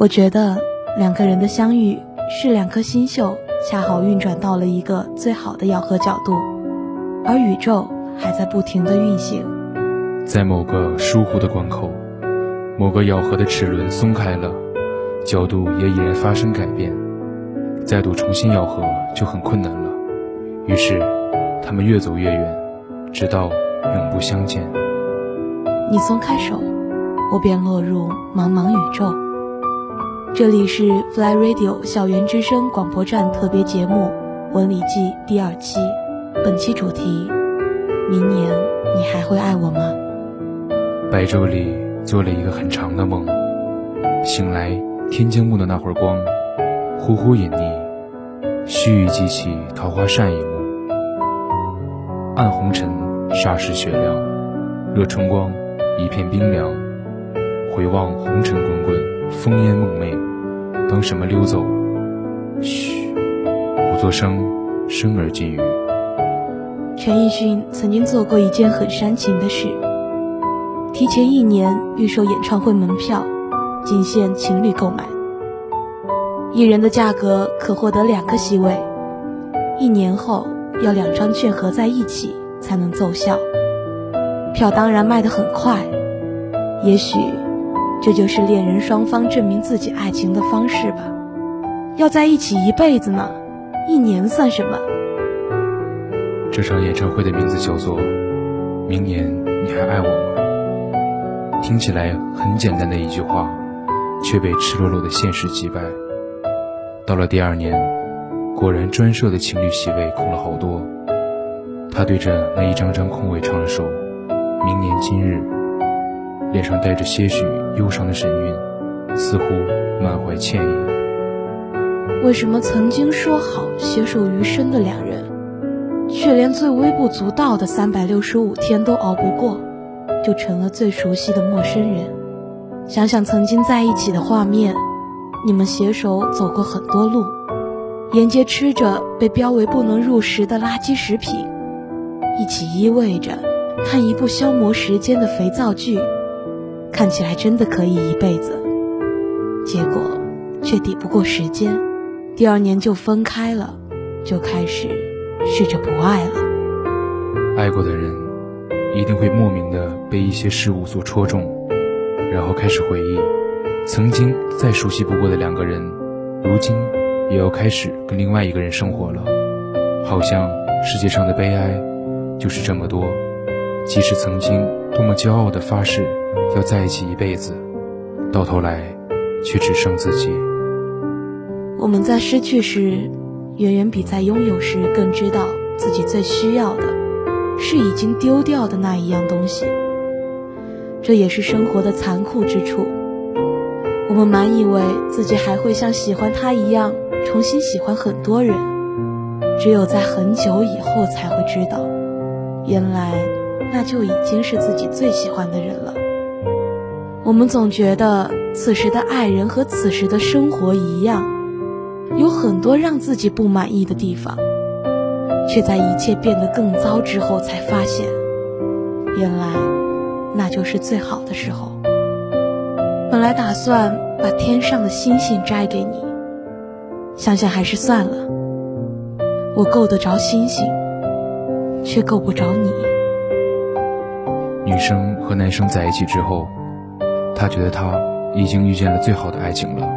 我觉得两个人的相遇是两颗星宿恰好运转到了一个最好的咬合角度，而宇宙还在不停的运行。在某个疏忽的关口，某个咬合的齿轮松开了，角度也已然发生改变，再度重新咬合就很困难了。于是，他们越走越远，直到永不相见。你松开手，我便落入茫茫宇宙。这里是 Fly Radio 校园之声广播站特别节目《文理记》第二期，本期主题：明年你还会爱我吗？白昼里做了一个很长的梦，醒来天将暮的那会儿光，忽忽隐匿，须臾记起桃花扇一幕，暗红尘霎时雪亮，热春光一片冰凉，回望红尘滚滚，风烟梦寐，等什么溜走？嘘，不作声，生而近语。陈奕迅曾经做过一件很煽情的事。提前一年预售演唱会门票，仅限情侣购买。一人的价格可获得两个席位，一年后要两张券合在一起才能奏效。票当然卖得很快，也许这就是恋人双方证明自己爱情的方式吧。要在一起一辈子呢，一年算什么？这场演唱会的名字叫做《明年你还爱我吗》。听起来很简单的一句话，却被赤裸裸的现实击败。到了第二年，果然专设的情侣席位空了好多。他对着那一张张空位唱了首《明年今日》，脸上带着些许忧伤的神韵，似乎满怀歉意。为什么曾经说好携手余生的两人，却连最微不足道的三百六十五天都熬不过？就成了最熟悉的陌生人。想想曾经在一起的画面，你们携手走过很多路，沿街吃着被标为不能入食的垃圾食品，一起依偎着看一部消磨时间的肥皂剧，看起来真的可以一辈子。结果却抵不过时间，第二年就分开了，就开始试着不爱了。爱过的人。一定会莫名的被一些事物所戳中，然后开始回忆，曾经再熟悉不过的两个人，如今也要开始跟另外一个人生活了。好像世界上的悲哀就是这么多。即使曾经多么骄傲的发誓要在一起一辈子，到头来却只剩自己。我们在失去时，远远比在拥有时更知道自己最需要的。是已经丢掉的那一样东西，这也是生活的残酷之处。我们满以为自己还会像喜欢他一样重新喜欢很多人，只有在很久以后才会知道，原来那就已经是自己最喜欢的人了。我们总觉得此时的爱人和此时的生活一样，有很多让自己不满意的地方。却在一切变得更糟之后，才发现，原来那就是最好的时候。本来打算把天上的星星摘给你，想想还是算了。我够得着星星，却够不着你。女生和男生在一起之后，她觉得他已经遇见了最好的爱情了。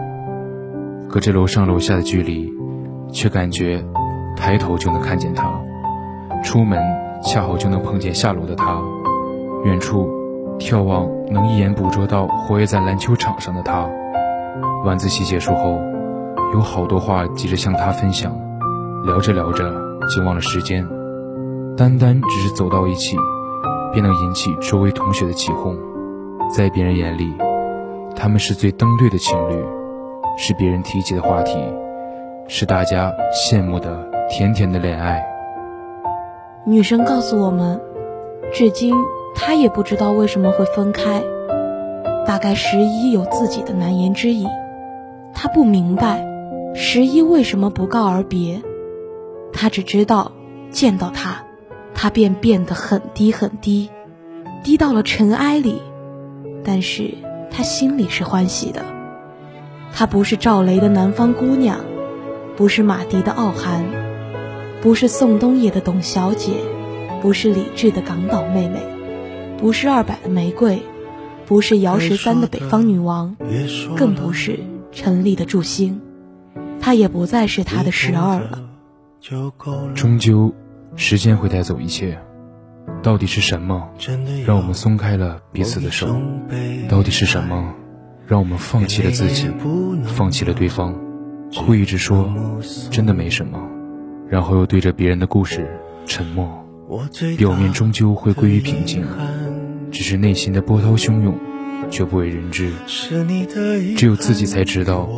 隔着楼上楼下的距离，却感觉。抬头就能看见他，出门恰好就能碰见下楼的他，远处眺望能一眼捕捉到活跃在篮球场上的他。晚自习结束后，有好多话急着向他分享，聊着聊着就忘了时间。单单只是走到一起，便能引起周围同学的起哄。在别人眼里，他们是最登对的情侣，是别人提起的话题，是大家羡慕的。甜甜的恋爱。女生告诉我们，至今她也不知道为什么会分开，大概十一有自己的难言之隐。她不明白十一为什么不告而别，她只知道见到他，他便变得很低很低，低到了尘埃里。但是他心里是欢喜的，她不是赵雷的南方姑娘，不是马迪的傲寒，不是宋冬野的董小姐，不是李志的港岛妹妹，不是二百的玫瑰，不是姚十三的北方女王，更不是陈丽的祝星。她也不再是他的十二了。终究，时间会带走一切。到底是什么让我们松开了彼此的手？到底是什么让我们放弃了自己，放弃了对方？会一直说真的没什么，然后又对着别人的故事沉默。表面终究会归于平静，只是内心的波涛汹涌却不为人知。只有自己才知道，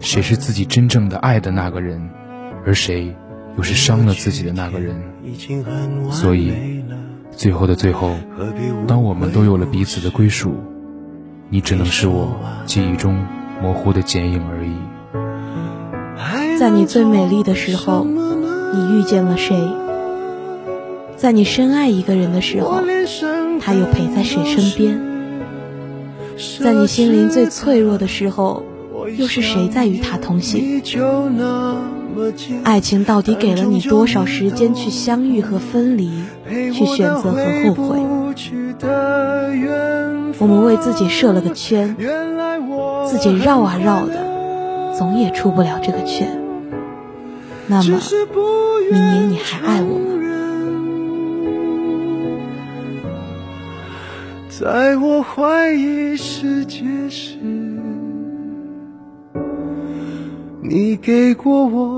谁是自己真正的爱的那个人，而谁。又是伤了自己的那个人，所以最后的最后，当我们都有了彼此的归属，你只能是我记忆中模糊的剪影而已。在你最美丽的时候，你遇见了谁？在你深爱一个人的时候，他又陪在谁身边？在你心灵最脆弱的时候，又是谁在与他同行？爱情到底给了你多少时间去相遇和分离，去选择和后悔？我们为自己设了个圈，自己绕啊绕的，总也出不了这个圈。那么，明年你还爱我吗？在我怀疑世界时。你给过我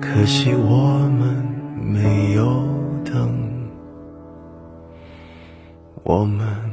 可惜我们没有等，我们。